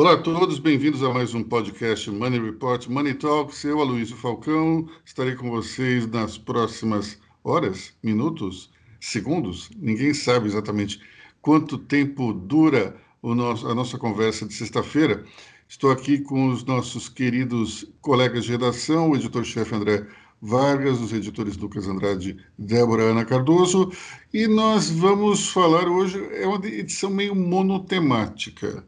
Olá a todos, bem-vindos a mais um podcast Money Report Money Talks. Eu, Aloysio Falcão, estarei com vocês nas próximas horas, minutos, segundos. Ninguém sabe exatamente quanto tempo dura nosso, a nossa conversa de sexta-feira. Estou aqui com os nossos queridos colegas de redação, o editor-chefe André Vargas, os editores Lucas Andrade Débora Ana Cardoso, e nós vamos falar hoje, é uma edição meio monotemática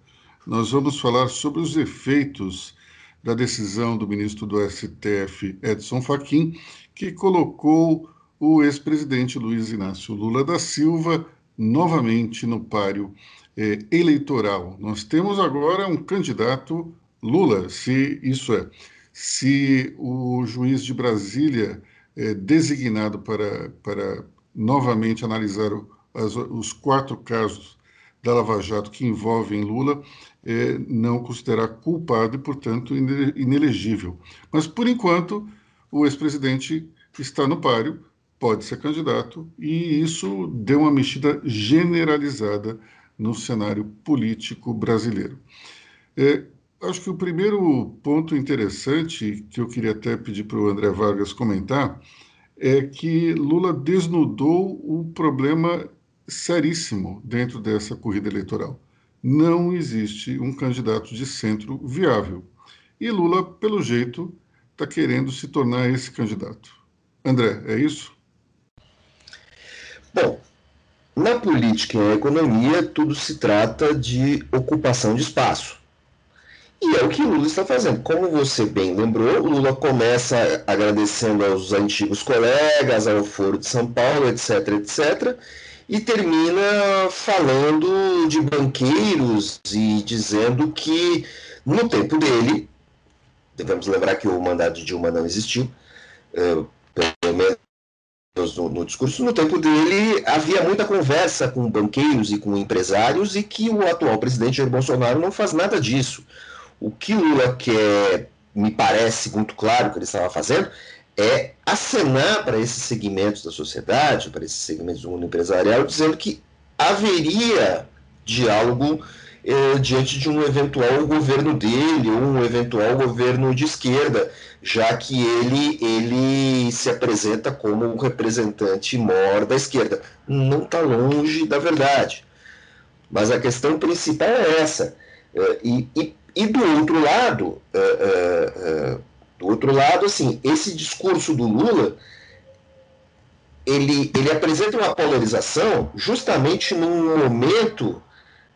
nós vamos falar sobre os efeitos da decisão do ministro do STF, Edson Fachin, que colocou o ex-presidente Luiz Inácio Lula da Silva novamente no páreo eh, eleitoral. Nós temos agora um candidato Lula, se isso é, se o juiz de Brasília é designado para, para novamente analisar o, as, os quatro casos da Lava Jato que envolvem Lula, é, não considerar culpado e, portanto, inelegível. Mas, por enquanto, o ex-presidente está no páreo, pode ser candidato, e isso deu uma mexida generalizada no cenário político brasileiro. É, acho que o primeiro ponto interessante que eu queria até pedir para o André Vargas comentar é que Lula desnudou o problema seríssimo dentro dessa corrida eleitoral não existe um candidato de centro viável. E Lula, pelo jeito, está querendo se tornar esse candidato. André, é isso? Bom, na política e na economia, tudo se trata de ocupação de espaço. E é o que Lula está fazendo. Como você bem lembrou, Lula começa agradecendo aos antigos colegas, ao Foro de São Paulo, etc, etc e termina falando de banqueiros e dizendo que no tempo dele, devemos lembrar que o mandato de Dilma não existiu, é, pelo menos no, no, discurso, no tempo dele havia muita conversa com banqueiros e com empresários e que o atual presidente Jair Bolsonaro não faz nada disso. O que Lula quer, me parece muito claro que ele estava fazendo, é acenar para esses segmentos da sociedade, para esses segmentos do mundo empresarial, dizendo que haveria diálogo eh, diante de um eventual governo dele ou um eventual governo de esquerda, já que ele, ele se apresenta como um representante maior da esquerda. Não está longe da verdade. Mas a questão principal é essa. Eh, e, e, e do outro lado, eh, do outro lado, assim, esse discurso do Lula, ele, ele apresenta uma polarização justamente num momento,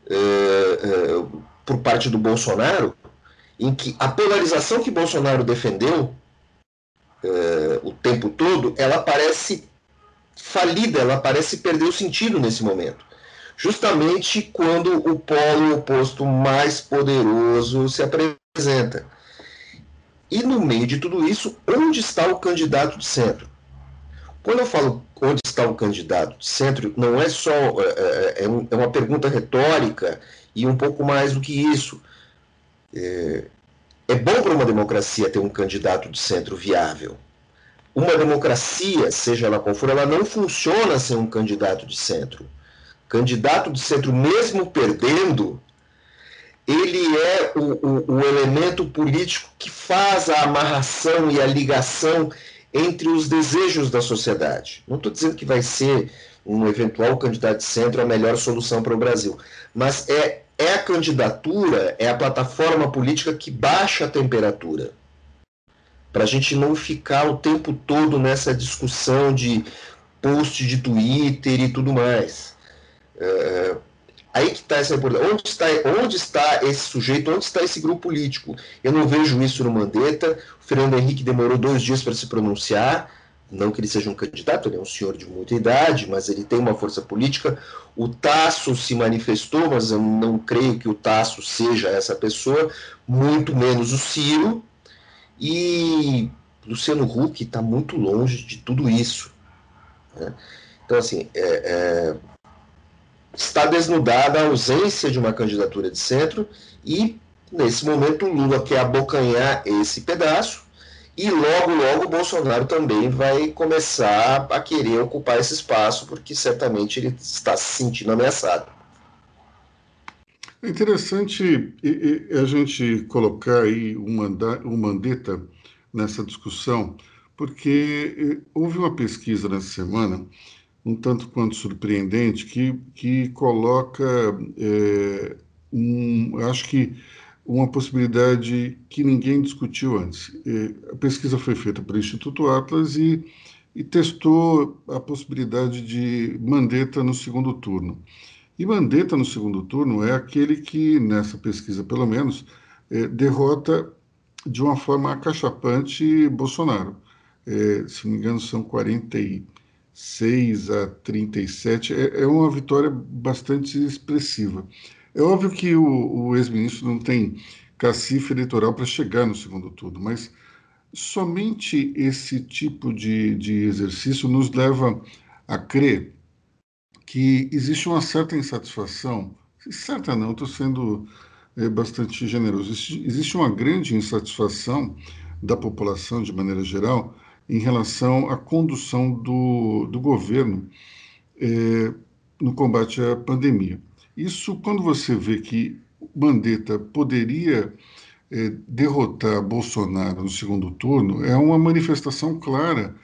é, é, por parte do Bolsonaro, em que a polarização que Bolsonaro defendeu é, o tempo todo, ela parece falida, ela parece perder o sentido nesse momento. Justamente quando o polo oposto mais poderoso se apresenta. E no meio de tudo isso, onde está o candidato de centro? Quando eu falo onde está o candidato de centro, não é só é, é, é, é uma pergunta retórica e um pouco mais do que isso. É, é bom para uma democracia ter um candidato de centro viável. Uma democracia, seja ela qual for, ela não funciona sem um candidato de centro. Candidato de centro, mesmo perdendo, ele é o, o, o, elemento político que faz a amarração e a ligação entre os desejos da sociedade. Não estou dizendo que vai ser um eventual candidato de centro a melhor solução para o Brasil, mas é, é a candidatura, é a plataforma política que baixa a temperatura. Para a gente não ficar o tempo todo nessa discussão de post de Twitter e tudo mais. É, Aí que está essa importância. Onde está, onde está esse sujeito? Onde está esse grupo político? Eu não vejo isso no Mandetta. O Fernando Henrique demorou dois dias para se pronunciar. Não que ele seja um candidato, ele é um senhor de muita idade, mas ele tem uma força política. O Tasso se manifestou, mas eu não creio que o Tasso seja essa pessoa, muito menos o Ciro. E Luciano Huck está muito longe de tudo isso. Né? Então, assim, é, é está desnudada a ausência de uma candidatura de centro e, nesse momento, Lula quer abocanhar esse pedaço e logo, logo, Bolsonaro também vai começar a querer ocupar esse espaço, porque certamente ele está se sentindo ameaçado. É interessante a gente colocar aí o Mandetta nessa discussão, porque houve uma pesquisa nessa semana, um tanto quanto surpreendente, que, que coloca, é, um, acho que, uma possibilidade que ninguém discutiu antes. A pesquisa foi feita pelo Instituto Atlas e, e testou a possibilidade de Mandetta no segundo turno. E Mandetta no segundo turno é aquele que, nessa pesquisa pelo menos, é, derrota de uma forma acachapante Bolsonaro. É, se não me engano, são 46 a 37. É, é uma vitória bastante expressiva. É óbvio que o, o ex-ministro não tem cacife eleitoral para chegar no segundo turno, mas somente esse tipo de, de exercício nos leva a crer que existe uma certa insatisfação, certa não, estou sendo é, bastante generoso, existe uma grande insatisfação da população, de maneira geral, em relação à condução do, do governo é, no combate à pandemia. Isso, quando você vê que Mandetta poderia é, derrotar Bolsonaro no segundo turno, é uma manifestação clara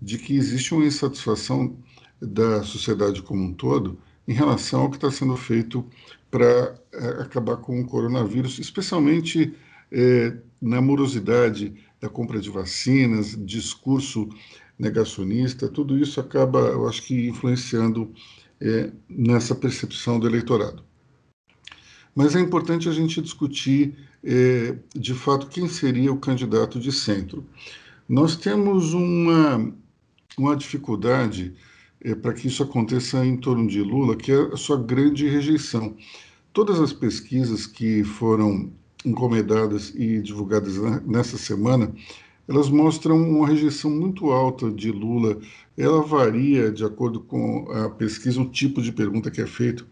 de que existe uma insatisfação da sociedade como um todo em relação ao que está sendo feito para é, acabar com o coronavírus, especialmente é, na morosidade da compra de vacinas, discurso negacionista, tudo isso acaba, eu acho que, influenciando é, nessa percepção do eleitorado. Mas é importante a gente discutir, é, de fato, quem seria o candidato de centro. Nós temos uma, uma dificuldade é, para que isso aconteça em torno de Lula, que é a sua grande rejeição. Todas as pesquisas que foram encomendadas e divulgadas nessa semana, elas mostram uma rejeição muito alta de Lula. Ela varia de acordo com a pesquisa, o tipo de pergunta que é feito.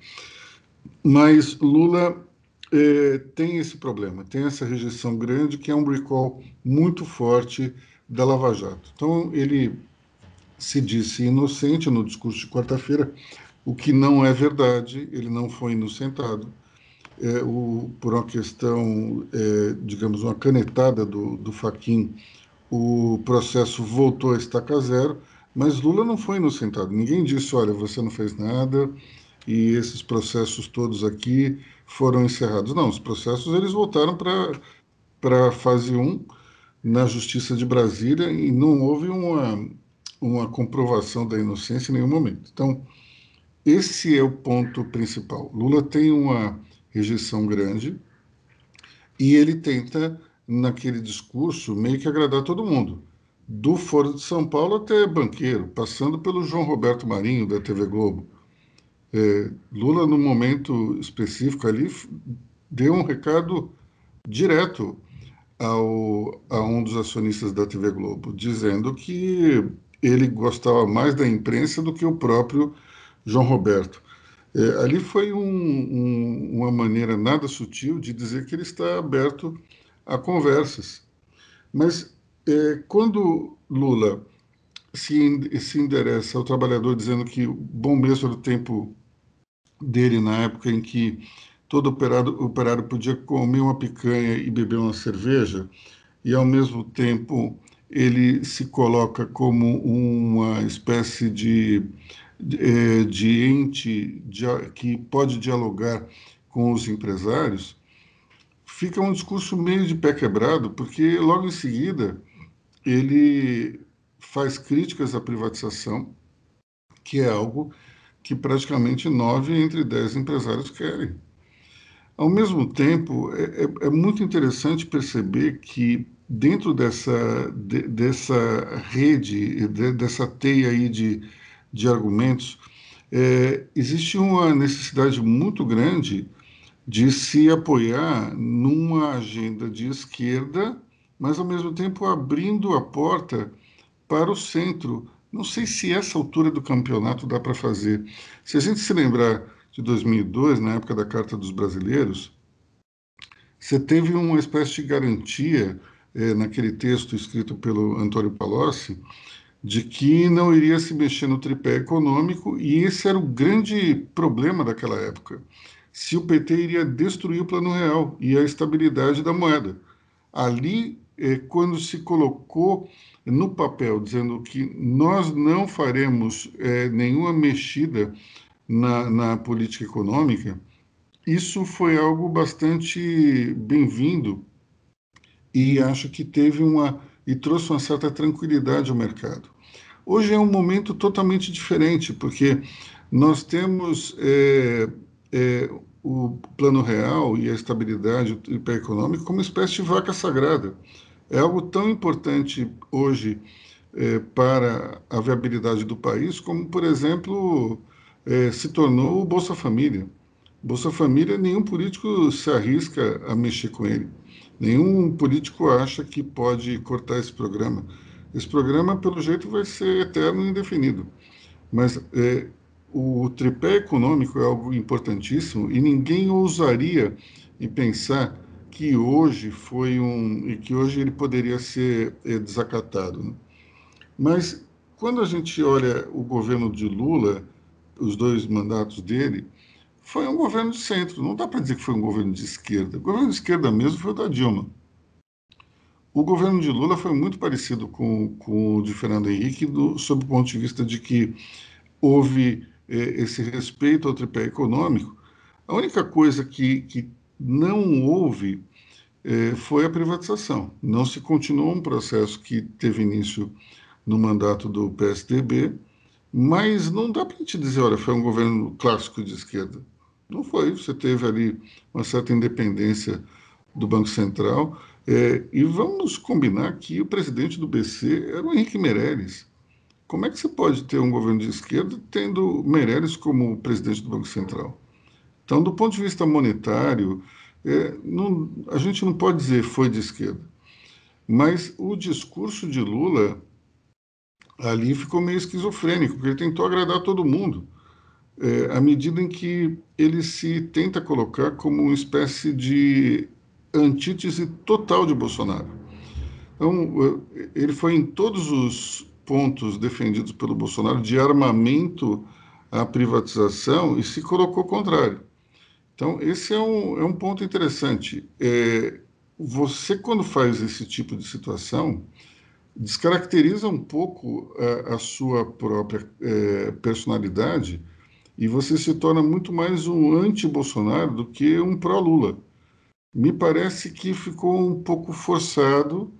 Mas Lula é, tem esse problema, tem essa rejeição grande, que é um recall muito forte da Lava Jato. Então, ele se disse inocente no discurso de quarta-feira, o que não é verdade, ele não foi inocentado. É, o, por uma questão, é, digamos, uma canetada do, do Faquin, o processo voltou a estaca zero, mas Lula não foi inocentado. Ninguém disse, olha, você não fez nada e esses processos todos aqui foram encerrados. Não, os processos eles voltaram para a fase 1 na Justiça de Brasília e não houve uma, uma comprovação da inocência em nenhum momento. Então, esse é o ponto principal. Lula tem uma rejeição grande e ele tenta, naquele discurso, meio que agradar todo mundo. Do Foro de São Paulo até banqueiro, passando pelo João Roberto Marinho, da TV Globo. É, Lula, no momento específico ali, deu um recado direto ao, a um dos acionistas da TV Globo, dizendo que ele gostava mais da imprensa do que o próprio João Roberto. É, ali foi um, um, uma maneira nada sutil de dizer que ele está aberto a conversas. Mas é, quando Lula se, se endereça ao trabalhador dizendo que bom mesmo era o tempo dele na época em que todo operário, operário podia comer uma picanha e beber uma cerveja, e ao mesmo tempo ele se coloca como uma espécie de, é, de ente de, que pode dialogar com os empresários, fica um discurso meio de pé quebrado, porque logo em seguida ele faz críticas à privatização, que é algo que praticamente nove entre dez empresários querem. Ao mesmo tempo, é, é, é muito interessante perceber que dentro dessa, de, dessa rede, de, dessa teia aí de, de argumentos, é, existe uma necessidade muito grande de se apoiar numa agenda de esquerda, mas ao mesmo tempo abrindo a porta para o centro. Não sei se essa altura do campeonato dá para fazer. Se a gente se lembrar de 2002, na época da Carta dos Brasileiros, você teve uma espécie de garantia é, naquele texto escrito pelo Antônio Palocci, de que não iria se mexer no tripé econômico, e esse era o grande problema daquela época. se o PT iria destruir o Plano Real e a estabilidade da moeda. Ali, é, quando se colocou no papel dizendo que nós não faremos é, nenhuma mexida na, na política econômica, isso foi algo bastante bem-vindo e acho que teve uma e trouxe uma certa tranquilidade ao mercado. Hoje é um momento totalmente diferente, porque nós temos é, é, o plano real e a estabilidade econômica como espécie de vaca sagrada. É algo tão importante hoje é, para a viabilidade do país, como, por exemplo, é, se tornou o Bolsa Família. Bolsa Família, nenhum político se arrisca a mexer com ele. Nenhum político acha que pode cortar esse programa. Esse programa, pelo jeito, vai ser eterno e indefinido. Mas é, o tripé econômico é algo importantíssimo e ninguém ousaria em pensar que hoje foi um e que hoje ele poderia ser é, desacatado. Né? Mas quando a gente olha o governo de Lula, os dois mandatos dele, foi um governo de centro. Não dá para dizer que foi um governo de esquerda. O governo de esquerda mesmo foi o da Dilma. O governo de Lula foi muito parecido com, com o de Fernando Henrique, do, sob o ponto de vista de que houve eh, esse respeito ao tripé econômico. A única coisa que, que não houve eh, foi a privatização. Não se continuou um processo que teve início no mandato do PSDB, mas não dá para a gente dizer, olha, foi um governo clássico de esquerda. Não foi. Você teve ali uma certa independência do Banco Central. É, e vamos combinar que o presidente do BC era o Henrique Meirelles. Como é que você pode ter um governo de esquerda tendo Meirelles como presidente do Banco Central? Então, do ponto de vista monetário, é, não, a gente não pode dizer foi de esquerda. Mas o discurso de Lula ali ficou meio esquizofrênico, porque ele tentou agradar todo mundo é, à medida em que ele se tenta colocar como uma espécie de antítese total de Bolsonaro. Então, é, ele foi em todos os pontos defendidos pelo Bolsonaro de armamento à privatização e se colocou contrário. Então, esse é um, é um ponto interessante. É, você, quando faz esse tipo de situação, descaracteriza um pouco a, a sua própria é, personalidade e você se torna muito mais um anti-Bolsonaro do que um pró-Lula. Me parece que ficou um pouco forçado,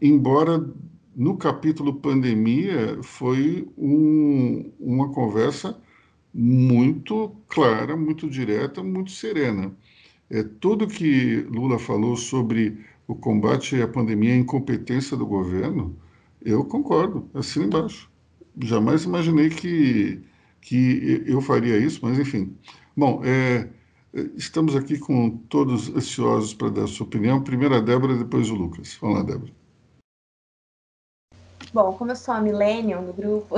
embora no capítulo pandemia foi um, uma conversa muito clara, muito direta, muito serena. É, tudo que Lula falou sobre o combate à pandemia, a incompetência do governo, eu concordo, assim embaixo. Jamais imaginei que que eu faria isso, mas enfim. Bom, é, estamos aqui com todos ansiosos para dar sua opinião. Primeiro a Débora, depois o Lucas. Vamos lá, Débora. Bom, como eu sou a Millennium do grupo,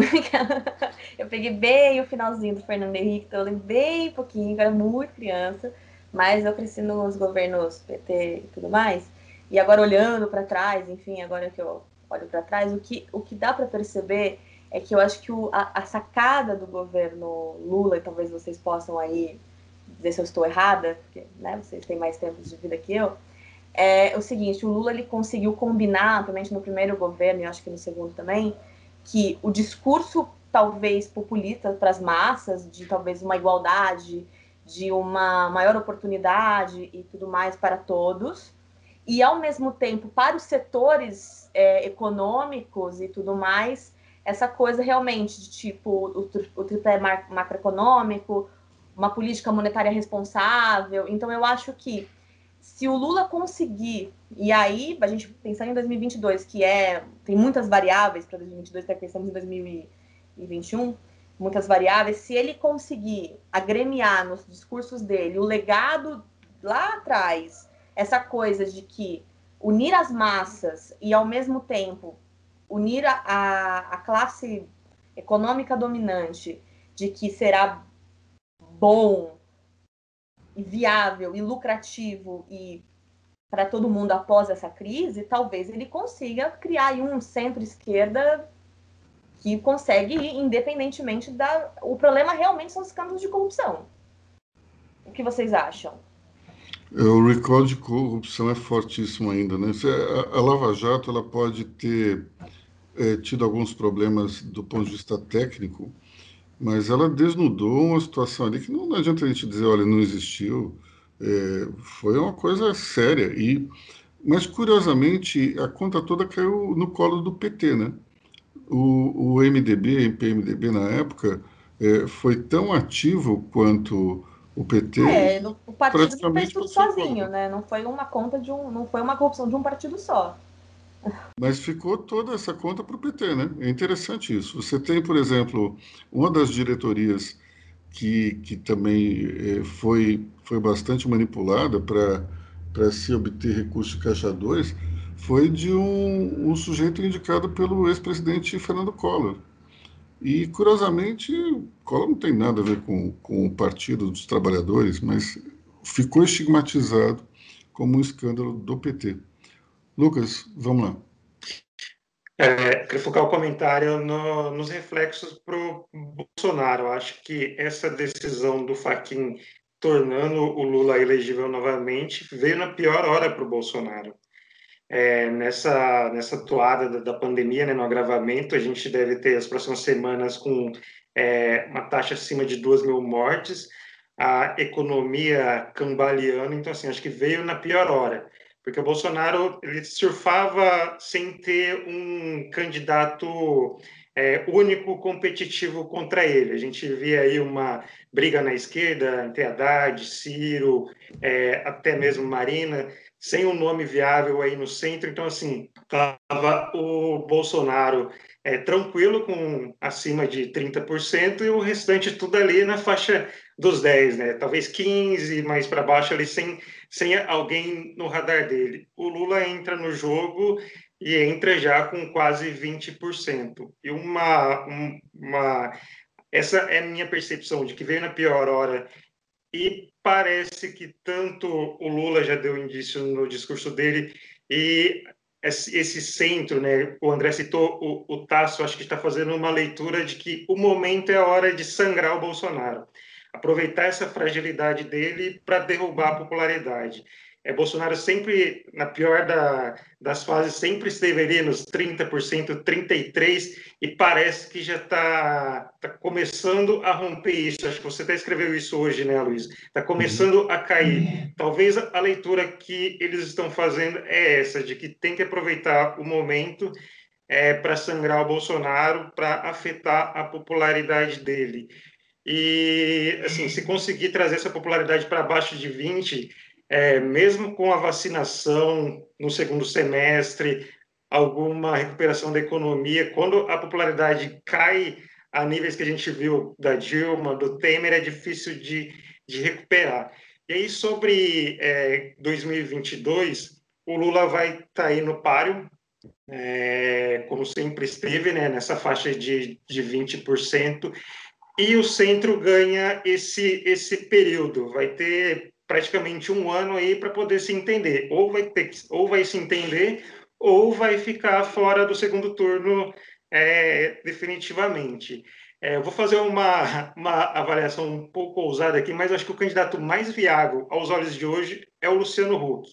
eu peguei bem o finalzinho do Fernando Henrique, então eu lembro bem pouquinho, eu era muito criança, mas eu cresci nos governos PT e tudo mais. E agora olhando para trás, enfim, agora que eu olho para trás, o que, o que dá para perceber é que eu acho que o, a, a, sacada do governo Lula, e talvez vocês possam aí dizer se eu estou errada, porque né, vocês têm mais tempo de vida que eu, é o seguinte, o Lula ele conseguiu combinar, principalmente no primeiro governo, e acho que no segundo também, que o discurso talvez populista para as massas, de talvez uma igualdade, de uma maior oportunidade e tudo mais para todos, e ao mesmo tempo para os setores é, econômicos e tudo mais, essa coisa realmente de tipo o, o tripé macroeconômico, uma política monetária responsável. Então, eu acho que se o Lula conseguir, e aí a gente pensar em 2022, que é tem muitas variáveis para 2022, até pensamos em 2021, muitas variáveis, se ele conseguir agremiar nos discursos dele o legado lá atrás, essa coisa de que unir as massas e ao mesmo tempo unir a, a classe econômica dominante de que será bom e viável e lucrativo e para todo mundo após essa crise, talvez ele consiga criar um centro-esquerda que consegue ir independentemente da. O problema realmente são os escândalos de corrupção. O que vocês acham? O recall de corrupção é fortíssimo ainda, né? A Lava Jato ela pode ter é, tido alguns problemas do ponto de vista técnico, mas ela desnudou uma situação ali que não, não adianta a gente dizer, olha, não existiu. É, foi uma coisa séria. E, mas, curiosamente, a conta toda caiu no colo do PT, né? O, o MDB, PMDB na época, é, foi tão ativo quanto o PT. É, o partido não fez tudo sozinho, né? Não foi uma conta de um, não foi uma corrupção de um partido só. Mas ficou toda essa conta para o PT, né? É interessante isso. Você tem, por exemplo, uma das diretorias que, que também é, foi, foi bastante manipulada para se obter recurso de Caixa 2, foi de um, um sujeito indicado pelo ex-presidente Fernando Collor. E, curiosamente, Collor não tem nada a ver com, com o Partido dos Trabalhadores, mas ficou estigmatizado como um escândalo do PT. Lucas, vamos lá. É, queria focar o comentário no, nos reflexos para o Bolsonaro. Acho que essa decisão do Faquin tornando o Lula elegível novamente veio na pior hora para o Bolsonaro. É, nessa, nessa toada da, da pandemia, né, no agravamento, a gente deve ter as próximas semanas com é, uma taxa acima de 2 mil mortes, a economia cambaleando, então, assim, acho que veio na pior hora porque o Bolsonaro ele surfava sem ter um candidato é, único competitivo contra ele. A gente via aí uma briga na esquerda entre Haddad, Ciro, é, até mesmo Marina, sem um nome viável aí no centro. Então, assim, estava o Bolsonaro é, tranquilo, com acima de 30%, e o restante tudo ali na faixa dos 10, né? Talvez 15, mais para baixo ali, sem sem alguém no radar dele. O Lula entra no jogo e entra já com quase 20%. E uma, uma essa é a minha percepção de que veio na pior hora e parece que tanto o Lula já deu indício no discurso dele e esse centro, né? O André citou o, o Tasso, acho que está fazendo uma leitura de que o momento é a hora de sangrar o Bolsonaro aproveitar essa fragilidade dele para derrubar a popularidade. É, Bolsonaro sempre, na pior da, das fases, sempre esteve ali nos 30%, 33%, e parece que já está tá começando a romper isso. Acho que você até escreveu isso hoje, né, Luiz? Está começando a cair. Talvez a leitura que eles estão fazendo é essa, de que tem que aproveitar o momento é, para sangrar o Bolsonaro, para afetar a popularidade dele. E, assim, se conseguir trazer essa popularidade para baixo de 20, é, mesmo com a vacinação no segundo semestre, alguma recuperação da economia, quando a popularidade cai a níveis que a gente viu da Dilma, do Temer, é difícil de, de recuperar. E aí, sobre é, 2022, o Lula vai estar tá aí no páreo, é, como sempre esteve, né, nessa faixa de, de 20%, e o centro ganha esse, esse período, vai ter praticamente um ano aí para poder se entender, ou vai, ter, ou vai se entender, ou vai ficar fora do segundo turno é, definitivamente. É, eu vou fazer uma, uma avaliação um pouco ousada aqui, mas acho que o candidato mais viável aos olhos de hoje é o Luciano Huck.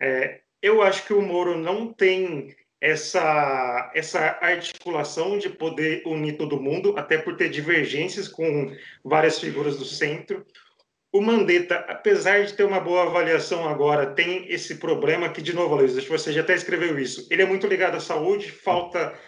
É, eu acho que o Moro não tem essa, essa articulação de poder unir todo mundo, até por ter divergências com várias figuras do centro. O Mandetta, apesar de ter uma boa avaliação agora, tem esse problema que, de novo, Luiz, você já até escreveu isso. Ele é muito ligado à saúde, falta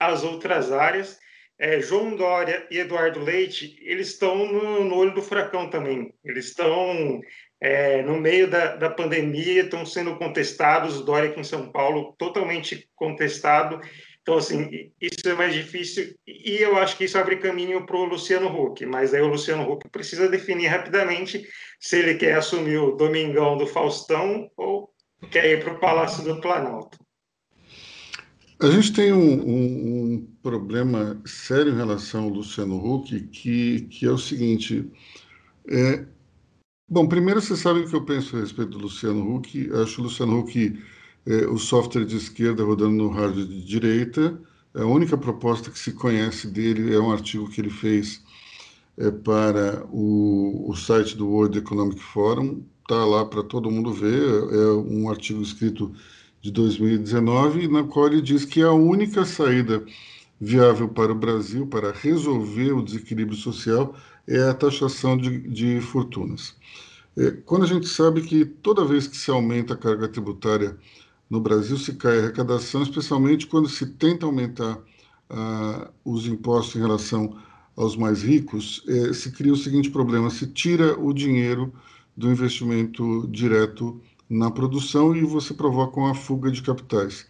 as outras áreas. É, João Dória e Eduardo Leite, eles estão no, no olho do furacão também. Eles estão é, no meio da, da pandemia, estão sendo contestados, o Dória aqui em São Paulo, totalmente contestado. Então, assim, isso é mais difícil e eu acho que isso abre caminho para o Luciano Huck, mas aí o Luciano Huck precisa definir rapidamente se ele quer assumir o Domingão do Faustão ou quer ir para o Palácio do Planalto. A gente tem um, um, um, problema sério em relação ao Luciano Huck, que, que é o seguinte: é, Bom, primeiro você sabe o que eu penso a respeito do Luciano Huck. Acho o Luciano Huck é, o software de esquerda rodando no hardware de direita. A única proposta que se conhece dele é um artigo que ele fez é, para o, o site do World Economic Forum, está lá para todo mundo ver, é um artigo escrito de 2019, na qual ele diz que a única saída viável para o Brasil para resolver o desequilíbrio social é a taxação de, de fortunas. É, quando a gente sabe que toda vez que se aumenta a carga tributária no Brasil, se cai a arrecadação, especialmente quando se tenta aumentar ah, os impostos em relação aos mais ricos, é, se cria o seguinte problema: se tira o dinheiro do investimento direto na produção e você provoca uma fuga de capitais.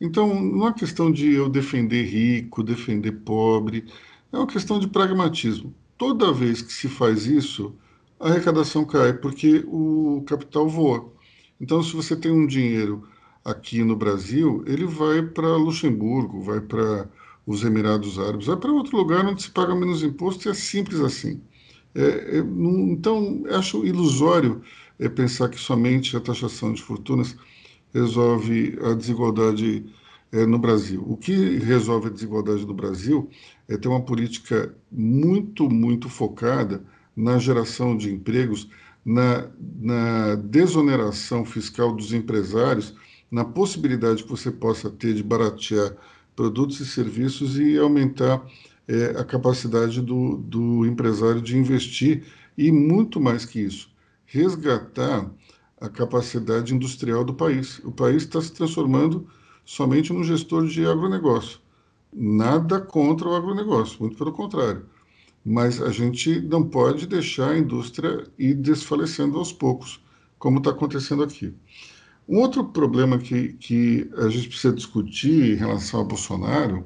Então, não é questão de eu defender rico, defender pobre, é uma questão de pragmatismo. Toda vez que se faz isso, a arrecadação cai, porque o capital voa. Então, se você tem um dinheiro aqui no Brasil, ele vai para Luxemburgo, vai para os Emirados Árabes, vai para outro lugar onde se paga menos imposto e é simples assim. É, é, não, então, acho ilusório é, pensar que somente a taxação de fortunas resolve a desigualdade é, no Brasil. O que resolve a desigualdade no Brasil é ter uma política muito, muito focada na geração de empregos, na, na desoneração fiscal dos empresários, na possibilidade que você possa ter de baratear produtos e serviços e aumentar é, a capacidade do, do empresário de investir e, muito mais que isso, resgatar a capacidade industrial do país. O país está se transformando somente num gestor de agronegócio. Nada contra o agronegócio, muito pelo contrário. Mas a gente não pode deixar a indústria ir desfalecendo aos poucos, como está acontecendo aqui. Um outro problema que, que a gente precisa discutir em relação ao Bolsonaro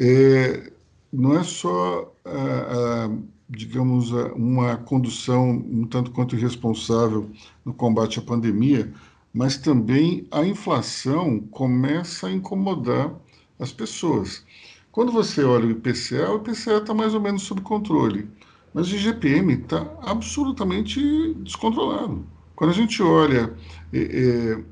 é, não é só, a, a, digamos, a, uma condução um tanto quanto irresponsável no combate à pandemia, mas também a inflação começa a incomodar as pessoas. Quando você olha o IPCA, o IPCA está mais ou menos sob controle, mas o IGPM está absolutamente descontrolado. Quando a gente olha é, é,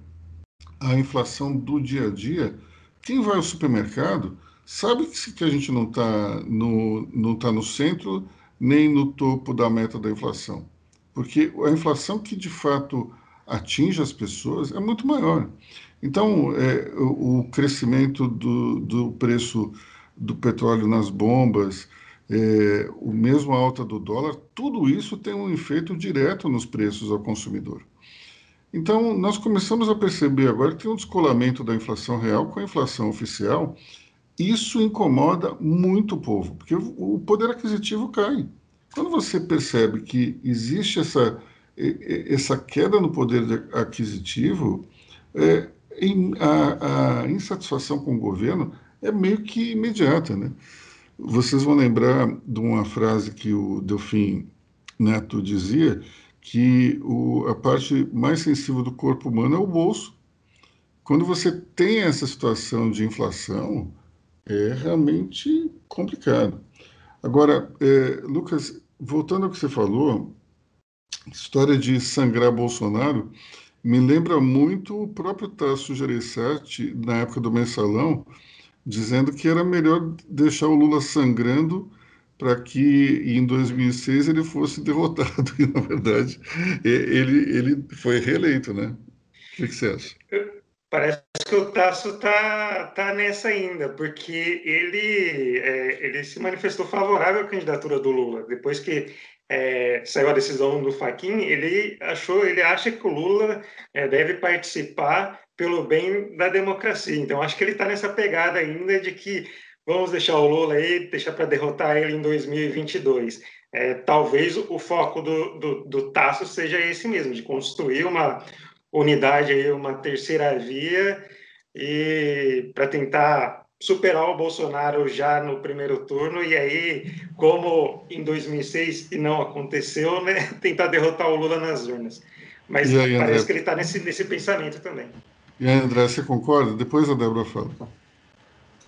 a inflação do dia a dia, quem vai ao supermercado sabe que a gente não está no, não tá no centro nem no topo da meta da inflação. Porque a inflação que de fato atinge as pessoas é muito maior. Então, é, o, o crescimento do, do preço do petróleo nas bombas, é, o mesmo alta do dólar, tudo isso tem um efeito direto nos preços ao consumidor. Então, nós começamos a perceber agora que tem um descolamento da inflação real com a inflação oficial. Isso incomoda muito o povo, porque o poder aquisitivo cai. Quando você percebe que existe essa, essa queda no poder aquisitivo, é, a, a insatisfação com o governo é meio que imediata, né? Vocês vão lembrar de uma frase que o Delfim Neto dizia, que o, a parte mais sensível do corpo humano é o bolso. Quando você tem essa situação de inflação, é realmente complicado. Agora, é, Lucas, voltando ao que você falou, história de sangrar Bolsonaro me lembra muito o próprio Tasso Gereissati, na época do mensalão, dizendo que era melhor deixar o Lula sangrando para que em 2006 ele fosse derrotado. E, na verdade, ele, ele foi reeleito, né? O que, que você acha? Parece que o Tasso tá, tá nessa ainda, porque ele, é, ele se manifestou favorável à candidatura do Lula. Depois que é, saiu a decisão do Faquin, ele achou, ele acha que o Lula é, deve participar pelo bem da democracia. Então, acho que ele está nessa pegada ainda de que vamos deixar o Lula aí, deixar para derrotar ele em 2022. É, talvez o foco do, do, do Tasso seja esse mesmo, de construir uma unidade, aí, uma terceira via, e para tentar superar o Bolsonaro já no primeiro turno, e aí, como em 2006 e não aconteceu, né, tentar derrotar o Lula nas urnas. Mas aí, parece André? que ele está nesse, nesse pensamento também. E aí, André, você concorda? Depois a Débora fala.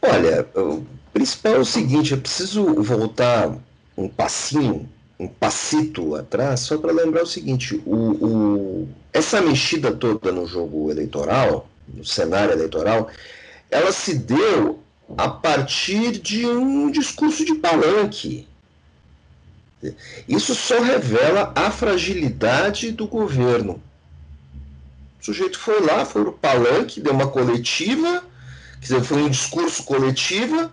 Olha, o principal é o seguinte: eu preciso voltar um passinho, um passito atrás, só para lembrar o seguinte: o, o, essa mexida toda no jogo eleitoral, no cenário eleitoral, ela se deu a partir de um discurso de palanque. Isso só revela a fragilidade do governo. O sujeito foi lá, foi no palanque, deu uma coletiva, quer dizer, foi um discurso coletivo,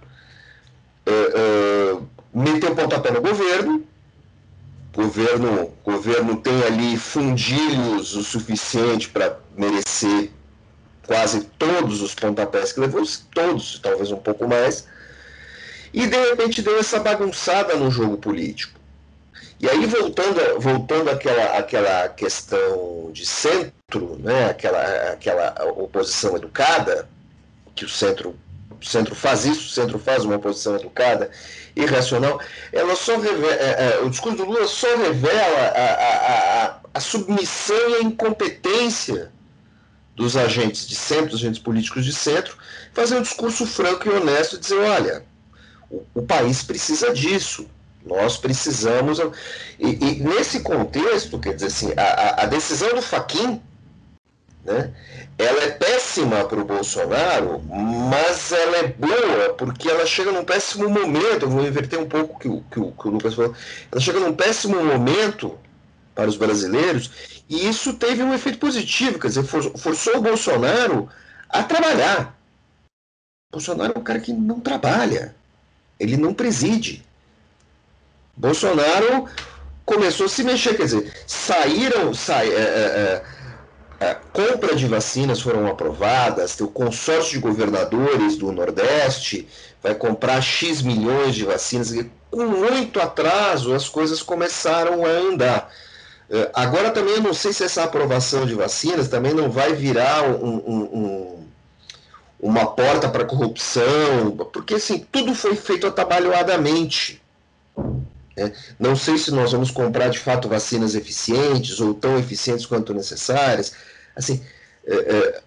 é, é, meteu o pontapé no governo, governo, governo tem ali fundilhos o suficiente para merecer quase todos os pontapés que levou, todos, talvez um pouco mais, e de repente deu essa bagunçada no jogo político. E aí, voltando, voltando àquela, àquela questão de centro, né, aquela, aquela oposição educada, que o centro, o centro faz isso, o centro faz uma oposição educada e racional, ela só revela, é, é, o discurso do Lula só revela a, a, a, a submissão e a incompetência dos agentes de centro, dos agentes políticos de centro, fazer um discurso franco e honesto e dizer, olha, o, o país precisa disso, nós precisamos. E, e, nesse contexto, quer dizer assim, a, a decisão do Faquin, né, ela é péssima para o Bolsonaro, mas ela é boa porque ela chega num péssimo momento. Vou inverter um pouco o que, que o, que o Lucas falou. Ela chega num péssimo momento para os brasileiros e isso teve um efeito positivo, quer dizer, for, forçou o Bolsonaro a trabalhar. Bolsonaro é um cara que não trabalha, ele não preside. Bolsonaro começou a se mexer, quer dizer, saíram, sa, é, é, é, compra de vacinas foram aprovadas, o consórcio de governadores do Nordeste vai comprar X milhões de vacinas, com muito atraso as coisas começaram a andar. É, agora também eu não sei se essa aprovação de vacinas também não vai virar um, um, um, uma porta para corrupção, porque assim, tudo foi feito atabalhoadamente. Né? Não sei se nós vamos comprar de fato vacinas eficientes ou tão eficientes quanto necessárias. Assim, é, é,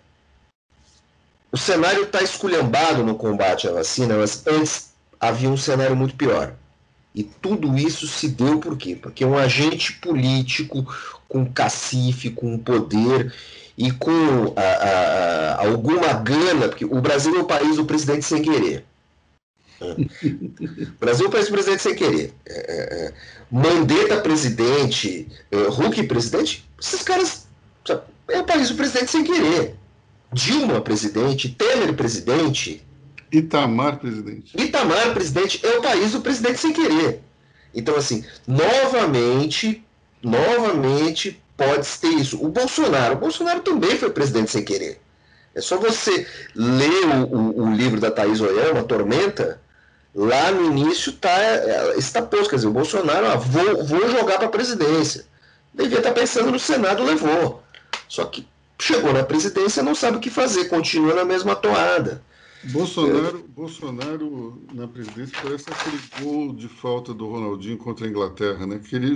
o cenário está esculhambado no combate à vacina, mas antes havia um cenário muito pior. E tudo isso se deu por quê? Porque um agente político com cacife, com poder e com a, a, a, alguma gana, porque o Brasil é o país do presidente sem querer. O Brasil faz presidente sem querer. É, é, é, Mandetta presidente, é, Hulk presidente, esses caras. Sabe, é o país do presidente sem querer. Dilma presidente, Temer presidente. Itamar presidente. Itamar presidente é o presidente sem querer. Então, assim, novamente, novamente pode ter isso. O Bolsonaro, o Bolsonaro também foi presidente sem querer. É só você ler o, o, o livro da Thaís Oyama, Tormenta, lá no início tá, está posto, quer dizer, o Bolsonaro, ah, vou, vou jogar para a presidência. Devia estar tá pensando no Senado, levou. Só que chegou na presidência, não sabe o que fazer, continua na mesma toada. Bolsonaro, é. Bolsonaro na presidência parece aquele gol de falta do Ronaldinho contra a Inglaterra, né? Que ele,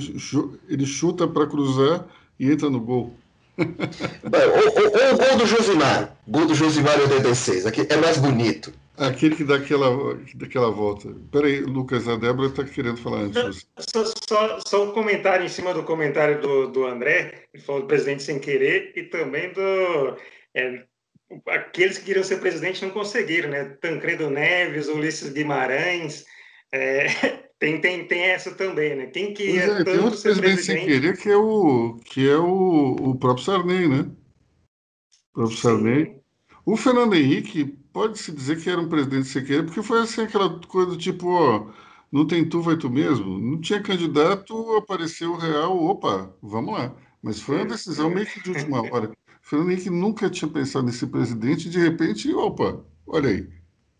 ele chuta para cruzar e entra no gol. ou, o gol do Josimar, gol do Josimar 86, aqui é mais bonito. Aquele que dá aquela, que dá aquela volta. Peraí, Lucas, a Débora está querendo falar antes. Só, só, só, um comentário em cima do comentário do, do André, ele falou do presidente sem querer, e também do. É, aqueles que queriam ser presidente não conseguiram, né? Tancredo Neves, Ulisses Guimarães. É, tem, tem, tem essa também, né? Quem queria é, tem outro presidente, presidente, sem querer que é o, que é o, o próprio Sarney, né? O próprio. Sarney. O Fernando Henrique pode-se dizer que era um presidente sem querer, porque foi assim aquela coisa tipo, ó, não tem tu, vai tu mesmo. Não tinha candidato, apareceu o real, opa, vamos lá. Mas foi uma decisão meio que de última hora. Fernando Henrique nunca tinha pensado nesse presidente de repente, opa, olha aí,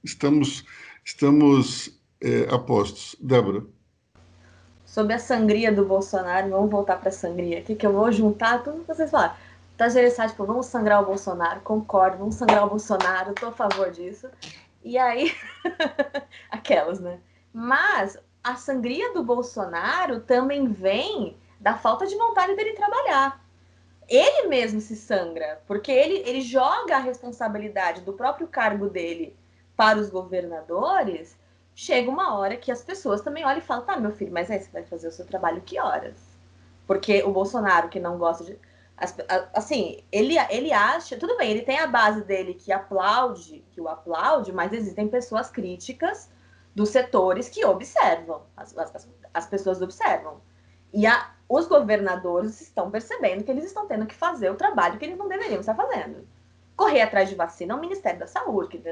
estamos, estamos é, apostos. Débora. Sobre a sangria do Bolsonaro, vamos voltar para a sangria aqui, que eu vou juntar tudo que vocês falaram tá gerenciado, tipo, vamos sangrar o Bolsonaro, concordo, vamos sangrar o Bolsonaro, tô a favor disso. E aí, aquelas, né? Mas a sangria do Bolsonaro também vem da falta de vontade dele trabalhar. Ele mesmo se sangra, porque ele, ele joga a responsabilidade do próprio cargo dele para os governadores. Chega uma hora que as pessoas também olham e falam: tá, meu filho, mas aí você vai fazer o seu trabalho que horas? Porque o Bolsonaro, que não gosta de assim, ele, ele acha, tudo bem, ele tem a base dele que aplaude, que o aplaude, mas existem pessoas críticas dos setores que observam. As, as, as pessoas observam. E a, os governadores estão percebendo que eles estão tendo que fazer o trabalho que eles não deveriam estar fazendo. Correr atrás de vacina é o Ministério da Saúde. Que,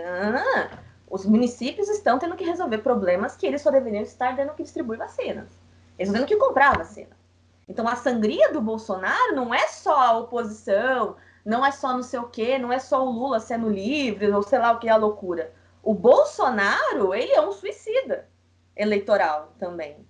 os municípios estão tendo que resolver problemas que eles só deveriam estar tendo que distribuir vacinas. Eles estão tendo que comprar vacina. Então a sangria do Bolsonaro não é só a oposição, não é só não sei o quê, não é só o Lula sendo livre, ou sei lá o que é a loucura. O Bolsonaro, ele é um suicida eleitoral também.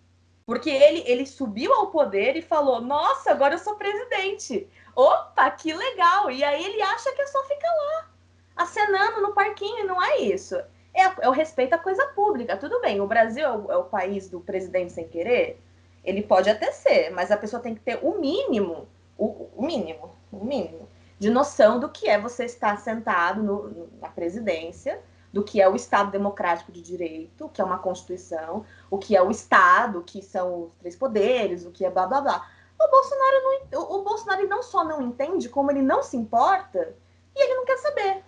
Porque ele, ele subiu ao poder e falou: Nossa, agora eu sou presidente. Opa, que legal! E aí ele acha que é só ficar lá, acenando no parquinho, não é isso. É, é o respeito à coisa pública. Tudo bem, o Brasil é o, é o país do presidente sem querer, ele pode até ser, mas a pessoa tem que ter o mínimo, o, o mínimo, o mínimo, de noção do que é você estar sentado no, na presidência, do que é o Estado Democrático de Direito, que é uma Constituição, o que é o Estado, que são os três poderes, o que é blá blá blá. O Bolsonaro não, o, Bolsonaro não só não entende, como ele não se importa e ele não quer saber.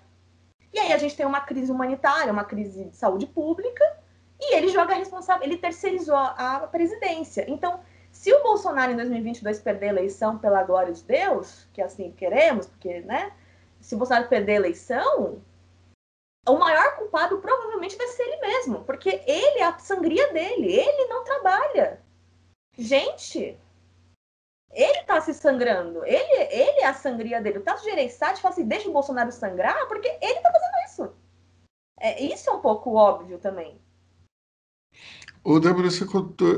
E aí a gente tem uma crise humanitária, uma crise de saúde pública, e ele joga a responsabilidade, ele terceirizou a presidência. Então, se o Bolsonaro em 2022 perder a eleição pela glória de Deus, que é assim queremos, porque, né? Se o Bolsonaro perder a eleição, o maior culpado provavelmente vai ser ele mesmo, porque ele é a sangria dele, ele não trabalha. Gente, ele tá se sangrando, ele, ele é a sangria dele. O Tasso Gereissati fala assim, deixa o Bolsonaro sangrar, porque ele tá fazendo isso. É, isso é um pouco óbvio também. Ô, Débora, você,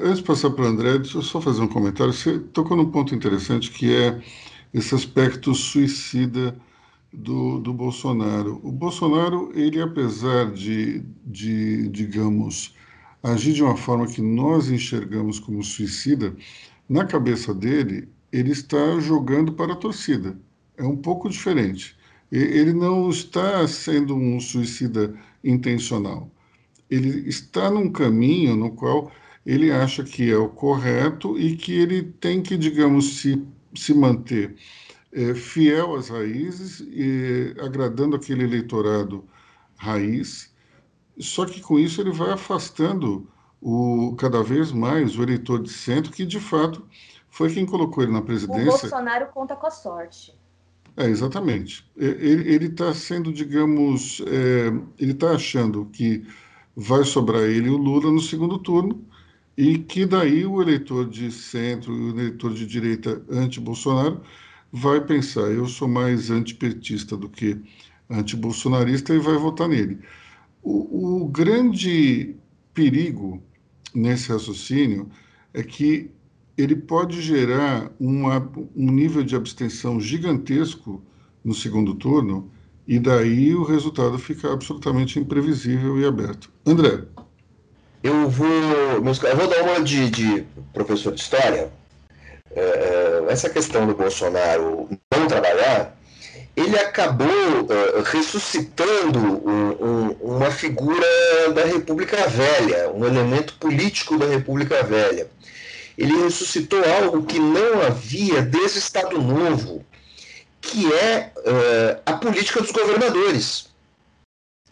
antes de passar para o André, deixa eu só fazer um comentário. Você tocou num ponto interessante que é esse aspecto suicida do, do Bolsonaro. O Bolsonaro, ele apesar de, de, digamos, agir de uma forma que nós enxergamos como suicida, na cabeça dele, ele está jogando para a torcida. É um pouco diferente. Ele não está sendo um suicida intencional. Ele está num caminho no qual ele acha que é o correto e que ele tem que, digamos, se, se manter é, fiel às raízes, e, agradando aquele eleitorado raiz, só que com isso ele vai afastando o, cada vez mais o eleitor de centro, que de fato foi quem colocou ele na presidência. O Bolsonaro conta com a sorte. É, exatamente. Ele está sendo, digamos, é, ele está achando que vai sobrar ele e o Lula no segundo turno, e que daí o eleitor de centro e o eleitor de direita anti-Bolsonaro vai pensar, eu sou mais antipetista do que antibolsonarista e vai votar nele. O, o grande perigo nesse raciocínio é que ele pode gerar uma, um nível de abstenção gigantesco no segundo turno e daí o resultado fica absolutamente imprevisível e aberto. André. Eu vou, eu vou dar uma de, de professor de história essa questão do Bolsonaro não trabalhar, ele acabou uh, ressuscitando um, um, uma figura da República Velha, um elemento político da República Velha. Ele ressuscitou algo que não havia desde o Estado Novo, que é a política dos governadores.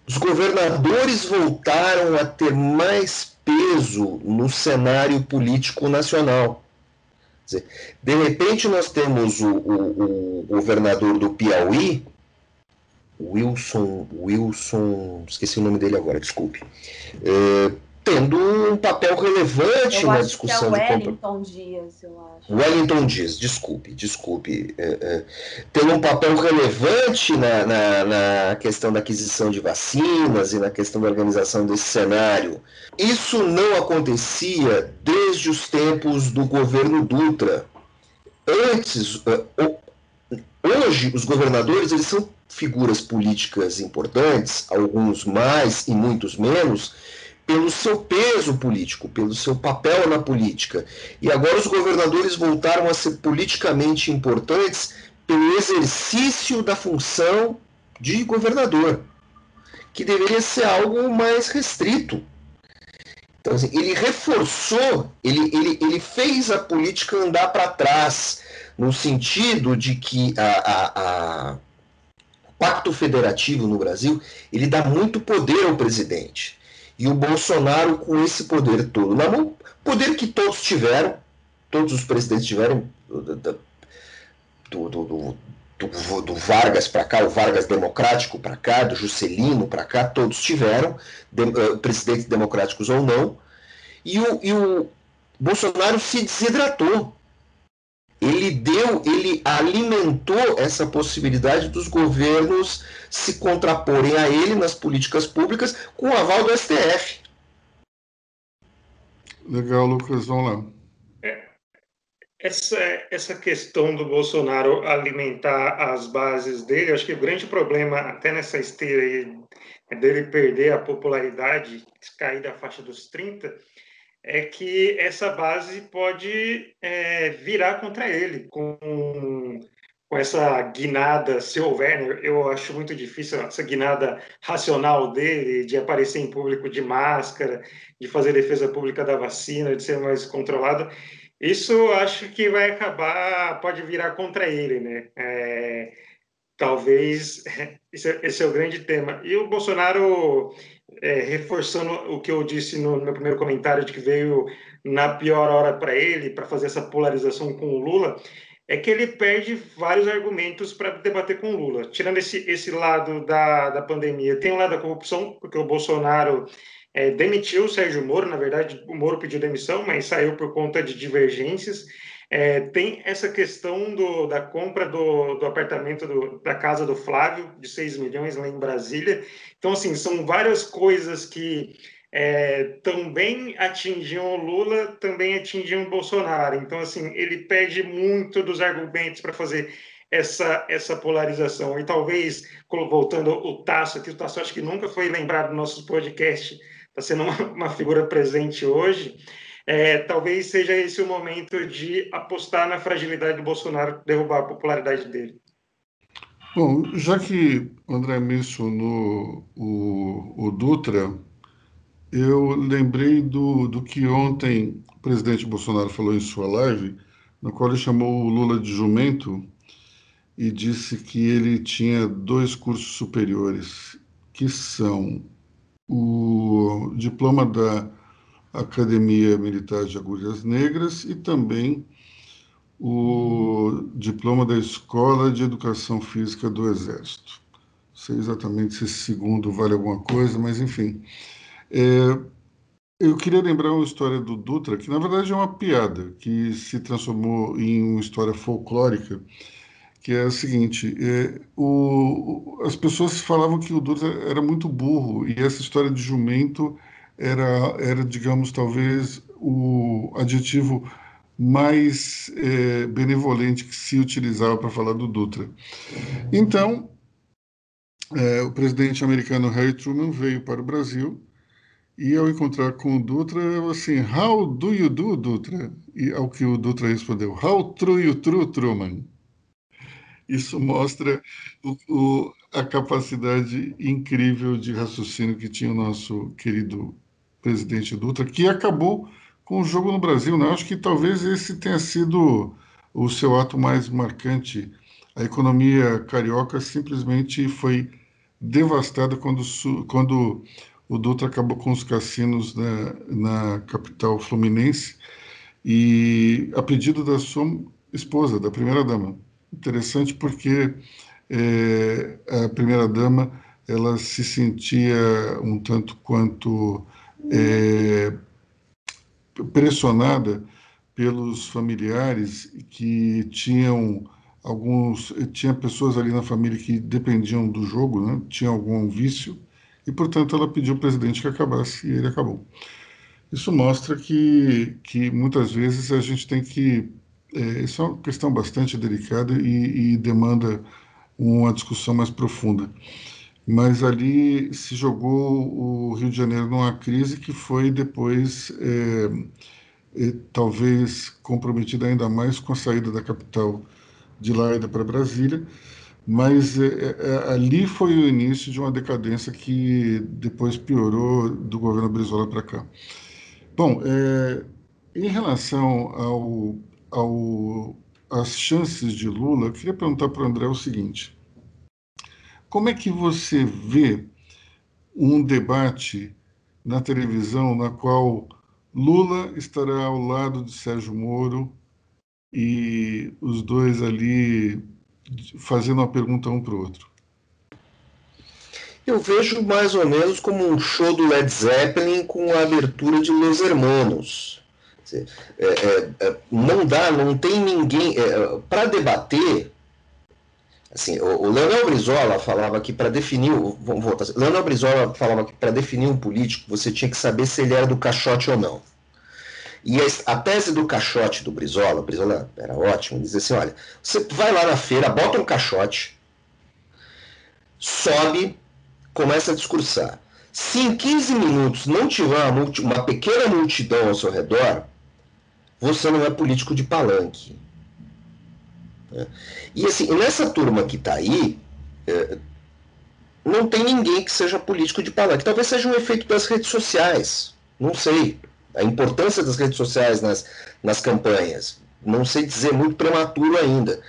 Os governadores voltaram a ter mais peso no cenário político nacional dizer, de repente nós temos o, o, o governador do Piauí, Wilson, Wilson, esqueci o nome dele agora, desculpe, é, tendo um papel relevante eu na discussão. Que é Wellington de Dias, eu acho. Wellington Dias, desculpe, desculpe. É, é, tendo um papel relevante na, na, na, questão da aquisição de vacinas e na questão da organização desse cenário. Isso não acontecia desde os tempos do governo Dutra. Antes, é, hoje, os governadores eles são figuras políticas importantes, alguns mais e muitos menos, pelo seu peso político, pelo seu papel na política. E agora os governadores voltaram a ser politicamente importantes pelo exercício da função de governador, que deveria ser algo mais restrito. Então, assim, ele reforçou, ele, ele, ele fez a política andar para trás, no sentido de que a, a, a, o pacto federativo no Brasil ele dá muito poder ao presidente. E o Bolsonaro, com esse poder todo na mão, Poder que todos tiveram, todos os presidentes tiveram, do, do, do, do, Vargas para cá, o Vargas democrático para cá, do Juscelino para cá, todos tiveram, de, uh, presidentes democráticos ou não, e o, e o Bolsonaro se desidratou. Ele deu, ele alimentou essa possibilidade dos governos se contraporem a ele nas políticas públicas com o aval do STF. Legal, Lucas, vamos lá. Essa, essa questão do Bolsonaro alimentar as bases dele, acho que o grande problema, até nessa esteira aí, é dele perder a popularidade, cair da faixa dos 30, é que essa base pode é, virar contra ele, com, com essa guinada, se houver, né? eu acho muito difícil essa guinada racional dele, de aparecer em público de máscara, de fazer defesa pública da vacina, de ser mais controlado isso acho que vai acabar, pode virar contra ele, né? É, talvez esse, é, esse, é o grande tema. E o Bolsonaro, é, reforçando o que eu disse no meu primeiro comentário, de que veio na pior hora para ele, para fazer essa polarização com o Lula, é que ele perde vários argumentos para debater com o Lula. Tirando esse, esse lado da, da pandemia, tem o lado da corrupção, porque o Bolsonaro é, demitiu o Sérgio Moro, na verdade, o Moro pediu demissão, mas saiu por conta de divergências. É, tem essa questão do, da compra do, do apartamento do, da casa do Flávio, de 6 milhões lá em Brasília. Então, assim, são várias coisas que é, também atingiam o Lula, também atingiam o Bolsonaro. Então, assim, ele perde muito dos argumentos para fazer essa, essa polarização. E talvez, voltando o Tasso aqui, o Tasso acho que nunca foi lembrado no nosso podcast, está sendo uma, uma, figura presente hoje, é, talvez seja esse o momento de apostar na fragilidade do Bolsonaro, derrubar a popularidade dele. Bom, já que o André mencionou o, o Dutra, eu lembrei do, do que ontem o presidente Bolsonaro falou em sua live, no qual ele chamou o Lula de jumento e disse que ele tinha dois cursos superiores, que são o diploma da Academia Militar de Agulhas Negras e também o diploma da Escola de Educação Física do Exército. Não sei exatamente se esse segundo vale alguma coisa, mas enfim. É, eu queria lembrar uma história do Dutra, que na verdade é uma piada, que se transformou em uma história folclórica, que é o seguinte: é, o, as pessoas falavam que o Dutra era muito burro e essa história de jumento era, era digamos, talvez o adjetivo mais é, benevolente que se utilizava para falar do Dutra. Então, é, o presidente americano Harry Truman veio para o Brasil e ao encontrar com o Dutra, assim, How do you do, Dutra? E ao que o Dutra respondeu, How true you true, Truman? Isso mostra o, o, a capacidade incrível de raciocínio que tinha o nosso querido presidente Dutra, que acabou com o jogo no Brasil. Né? Acho que talvez esse tenha sido o seu ato mais marcante. A economia carioca simplesmente foi devastada quando, quando o Dutra acabou com os cassinos na, na capital fluminense e a pedido da sua esposa, da primeira-dama interessante porque é, a primeira-dama ela se sentia um tanto quanto é, pressionada pelos familiares que tinham alguns tinha pessoas ali na família que dependiam do jogo, né? tinha algum vício e portanto ela pediu ao presidente que acabasse e ele acabou. Isso mostra que que muitas vezes a gente tem que é, isso é uma questão bastante delicada e, e, demanda uma discussão mais profunda. Mas ali se jogou o Rio de Janeiro numa crise que foi depois, é, é, talvez, comprometida ainda mais com a saída da capital de Laida para Brasília. Mas é, ali foi o início de uma decadência que depois piorou do governo Brizola para cá. Bom, em relação ao ao, as chances de Lula, eu queria perguntar para o André o seguinte: como é que você vê um debate na televisão na qual Lula estará ao lado de Sérgio Moro e os dois ali fazendo uma pergunta um para o outro. Eu vejo mais ou menos como um show do Led Zeppelin com a abertura de Los Hermanos. É, é, é, não dá, não tem ninguém. É, para debater, assim, o, o Leonel Brizola falava que para definir. Vamos voltar. Leonel Brizola falava que para definir um político você tinha que saber se ele era do caixote ou não. E a, tese do caixote do Brizola, o Brizola era ótimo, dizia assim: olha, você vai lá na feira, bota um caixote, sobe, começa a discursar. Se em 15 minutos não tiver uma, multi, uma pequena multidão ao seu redor, você não é político de palanque. Né? E assim, nessa turma que está aí, é, não tem ninguém que seja político de palanque. Talvez seja um efeito das redes sociais. Não sei. A importância das redes sociais nas, nas campanhas. Não sei dizer muito prematuro ainda.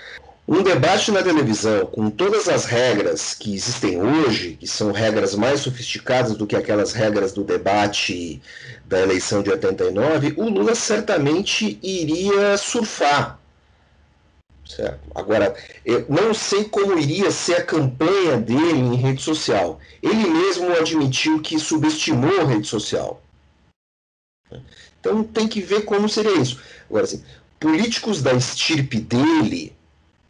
Um debate na televisão com todas as regras que existem hoje, que são regras mais sofisticadas do que aquelas regras do debate da eleição de 89, o Lula certamente iria surfar. Certo? Agora, eu não sei como iria ser a campanha dele em rede social. Ele mesmo admitiu que subestimou a rede social. Então tem que ver como seria isso. Agora, assim, políticos da estirpe dele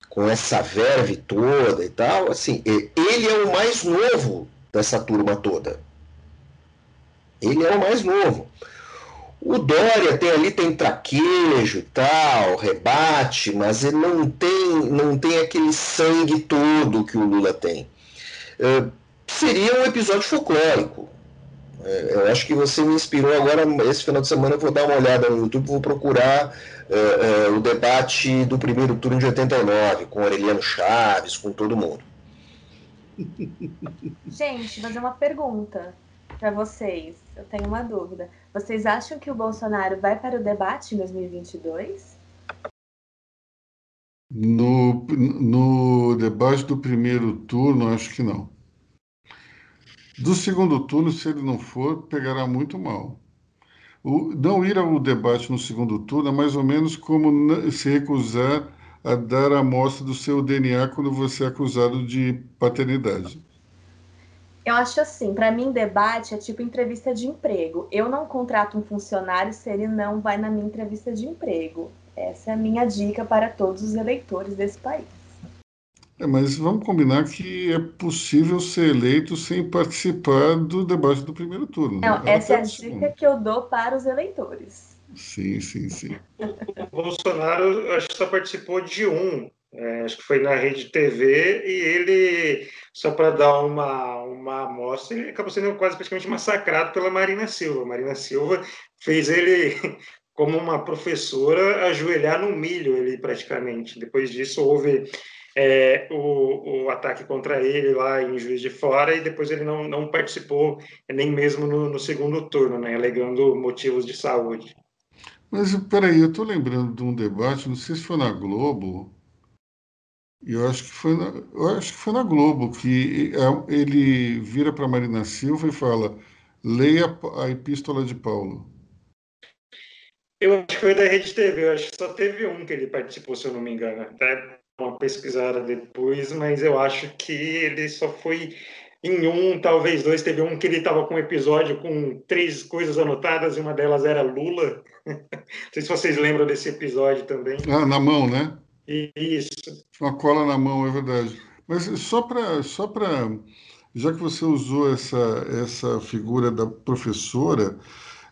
com essa verve toda e tal, assim, ele é o mais novo dessa turma toda. Ele é o mais novo. O Dória tem ali tem traquejo tal, rebate, mas ele não tem não tem aquele sangue todo que o Lula tem. É, seria um episódio folclórico. É, eu acho que você me inspirou agora, esse final de semana eu vou dar uma olhada no YouTube, vou procurar é, o debate do primeiro turno de 89, com Aureliano Chaves, com todo mundo. Gente, fazer uma pergunta para vocês. Eu tenho uma dúvida. Vocês acham que o Bolsonaro vai para o debate em 2022? No, no debate do primeiro turno, acho que não. Do segundo turno, se ele não for, pegará muito mal. O, não ir ao debate no segundo turno é mais ou menos como se recusar a dar a amostra do seu DNA quando você é acusado de paternidade. Eu acho assim, para mim debate é tipo entrevista de emprego. Eu não contrato um funcionário se ele não vai na minha entrevista de emprego. Essa é a minha dica para todos os eleitores desse país. É, mas vamos combinar que é possível ser eleito sem participar do debate do primeiro turno. Não, né? essa é a dica que eu dou para os eleitores. Sim, sim, sim. O Bolsonaro, acho que só participou de um, é, acho que foi na Rede TV, e ele, só para dar uma, uma amostra, ele acabou sendo quase praticamente massacrado pela Marina Silva. Marina Silva fez ele, como uma professora, ajoelhar no milho, ele praticamente. Depois disso, houve é, o, o, ataque contra ele lá em Juiz de Fora e depois ele não, não participou nem mesmo no, no segundo turno, né, alegando motivos de saúde. Mas peraí, eu estou lembrando de um debate, não sei se foi na Globo, eu acho que foi na, eu acho que foi na Globo que é, ele vira para Marina Silva e fala: leia a epístola de Paulo. Eu acho que foi da Rede TV, eu acho que só teve um que ele participou, se eu não me engano. Até uma pesquisada depois, mas eu acho que ele só foi em um, talvez dois. Teve um que ele estava com um episódio com três coisas anotadas e uma delas era Lula. Não sei se vocês lembram desse episódio também. Ah, na mão, né? Isso. Uma cola na mão, é verdade. Mas só para. Só pra, já que você usou essa, essa figura da professora,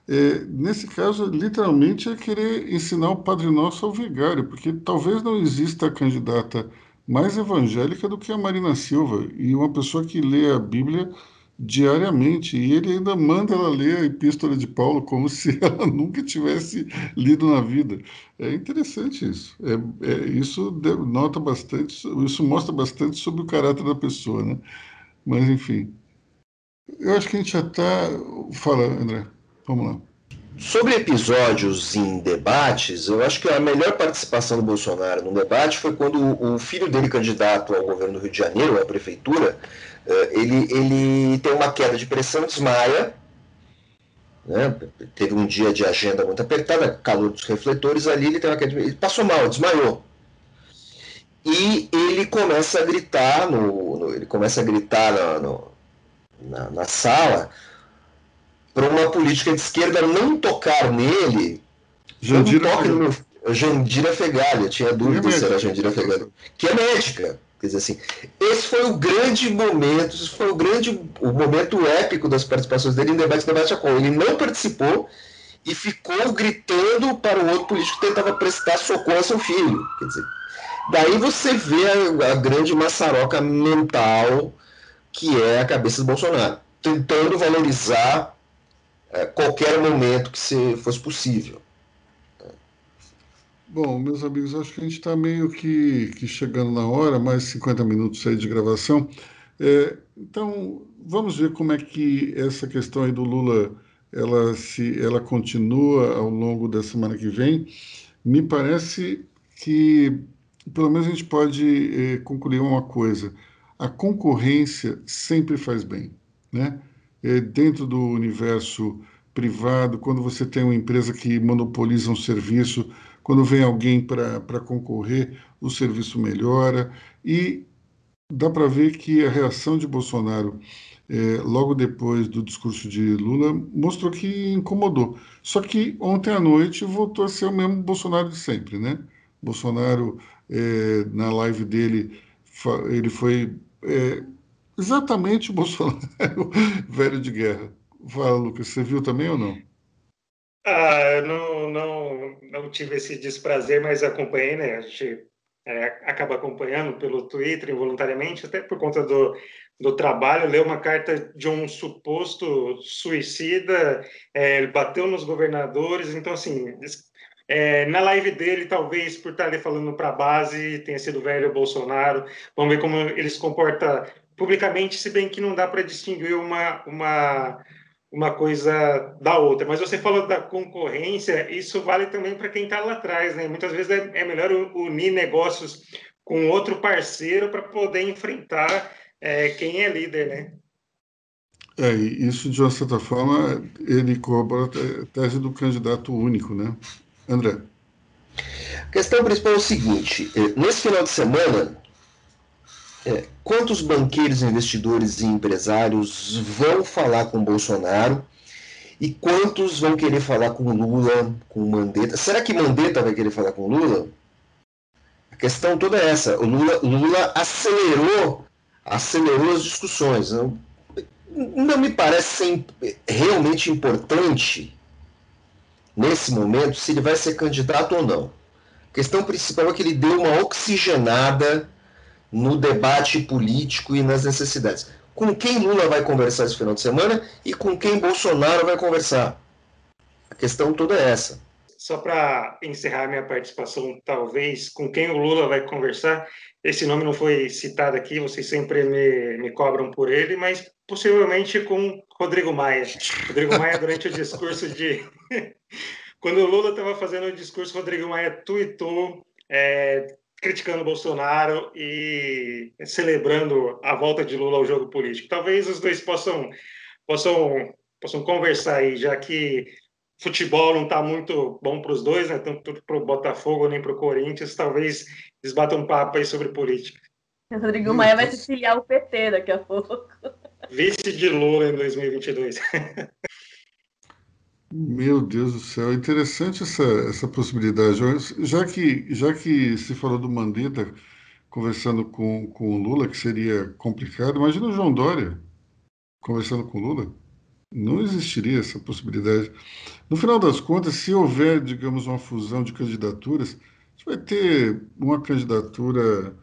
é, nesse caso, literalmente é querer ensinar o Padre Nosso ao vigário, porque talvez não exista candidata mais evangélica do que a Marina Silva, e uma pessoa que lê a Bíblia diariamente, e ele ainda manda ela ler a Epístola de Paulo como se ela nunca tivesse lido na vida. É interessante isso. É, é, isso nota bastante, isso mostra bastante sobre o caráter da pessoa, né? Mas enfim, eu acho que a gente já está. Fala, André. Vamos lá. Sobre episódios em debates, eu acho que a melhor participação do Bolsonaro no debate foi quando o filho dele, candidato ao governo do Rio de Janeiro, à prefeitura, ele, ele tem uma queda de pressão, desmaia, Né? Teve um dia de agenda muito apertada, calor dos refletores ali, ele, teve ele passou mal, desmaiou. E ele começa a gritar, no, no ele começa a gritar na, no, na, na sala para uma política de esquerda não tocar nele. Jandira, toque no meu, Jandira Fegali, eu tinha dúvida se era Jandira Fegali, que é médica. Quer dizer assim, esse foi o grande momento, esse foi o grande o momento épico das participações dele em debate debate a com. Ele não participou e ficou gritando para o outro político que tentava prestar socorro a seu filho. Quer dizer, daí você vê a, a grande maçaroca mental que é a cabeça do Bolsonaro, tentando valorizar é, qualquer momento que se fosse possível. Bom, meus amigos, acho que a gente está meio que, que, chegando na hora, mais 50 minutos aí de gravação. É, então, vamos ver como é que essa questão aí do Lula ela se ela continua ao longo da semana que vem. Me parece que pelo menos a gente pode é, concluir uma coisa: a concorrência sempre faz bem, né? É, dentro do universo privado, quando você tem uma empresa que monopoliza um serviço quando vem alguém para concorrer, o serviço melhora e dá para ver que a reação de Bolsonaro é, logo depois do discurso de Lula mostrou que incomodou. Só que ontem à noite voltou a ser o mesmo Bolsonaro de sempre, né? Bolsonaro é, na live dele ele foi é, exatamente o Bolsonaro velho de guerra. Fala, Lucas, você viu também ou não? Ah, não, não, não tive esse desprazer, mas acompanhei, né? A gente é, acaba acompanhando pelo Twitter involuntariamente, até por conta do, do trabalho, leu uma carta de um suposto suicida, é, ele bateu nos governadores, então, assim, é, na live dele, talvez por estar ali falando para a base, tenha sido velho Bolsonaro, vamos ver como ele se comporta publicamente, se bem que não dá para distinguir uma, uma uma coisa da outra. Mas você falou da concorrência, isso vale também para quem está lá atrás, né? Muitas vezes é, é, melhor unir negócios com outro parceiro para poder enfrentar é, quem é líder, né? É, isso de uma certa forma ele cobra a tese do candidato único, né? André. A questão principal é o seguinte: é, nesse final de semana é, quantos banqueiros, investidores e empresários vão falar com Bolsonaro e quantos vão querer falar com Lula, com Mandetta? Será que Mandetta vai querer falar com Lula? A questão toda é essa. O Lula, Lula acelerou, acelerou as discussões. Não, não me parece realmente importante nesse momento se ele vai ser candidato ou não. A questão principal é que ele deu uma oxigenada no debate político e nas necessidades. Com quem Lula vai conversar esse final de semana e com quem Bolsonaro vai conversar? A questão toda é essa. Só para encerrar minha participação, talvez, com quem o Lula vai conversar, esse nome não foi citado aqui, vocês sempre me, me cobram por ele, mas possivelmente com Rodrigo Maia. Rodrigo Maia, durante o discurso de. Quando o Lula estava fazendo o discurso, Rodrigo Maia tuitou é, criticando Bolsonaro e celebrando a volta de Lula ao jogo político. Talvez os dois possam possam possam conversar aí, já que futebol não está muito bom para os dois, né? Tanto para o Botafogo nem para o Corinthians. Talvez eles batam um papo aí sobre política. Rodrigo Maia vai se filiar o PT daqui a pouco. Vice de Lula em 2022. Meu Deus do céu, interessante essa, essa possibilidade. Já que, já que se falou do Mandetta conversando com, com o Lula, que seria complicado, imagina o João Dória conversando com o Lula. Não existiria essa possibilidade. No final das contas, se houver, digamos, uma fusão de candidaturas, a gente vai ter uma candidatura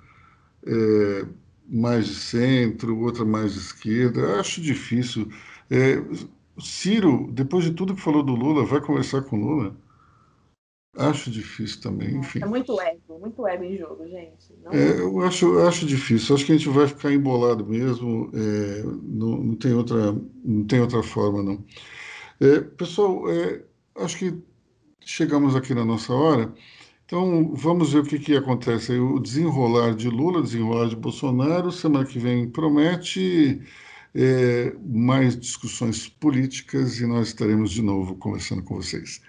é, mais de centro, outra mais de esquerda. Acho difícil. É, Ciro, depois de tudo que falou do Lula, vai conversar com o Lula? Acho difícil também, enfim. É muito ego, muito ego em jogo, gente. Não... É, eu, acho, eu acho difícil. Acho que a gente vai ficar embolado mesmo. É, não, não, tem outra, não tem outra forma, não. É, pessoal, é, acho que chegamos aqui na nossa hora. Então, vamos ver o que, que acontece. O desenrolar de Lula, desenrolar de Bolsonaro. Semana que vem promete é, mais discussões políticas e nós estaremos de novo conversando com vocês.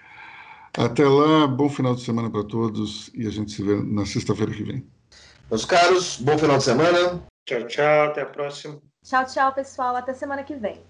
Até lá, bom final de semana para todos e a gente se vê na sexta-feira que vem. Meus caros, bom final de semana. Tchau, tchau, até a próxima. Tchau, tchau, pessoal, até semana que vem.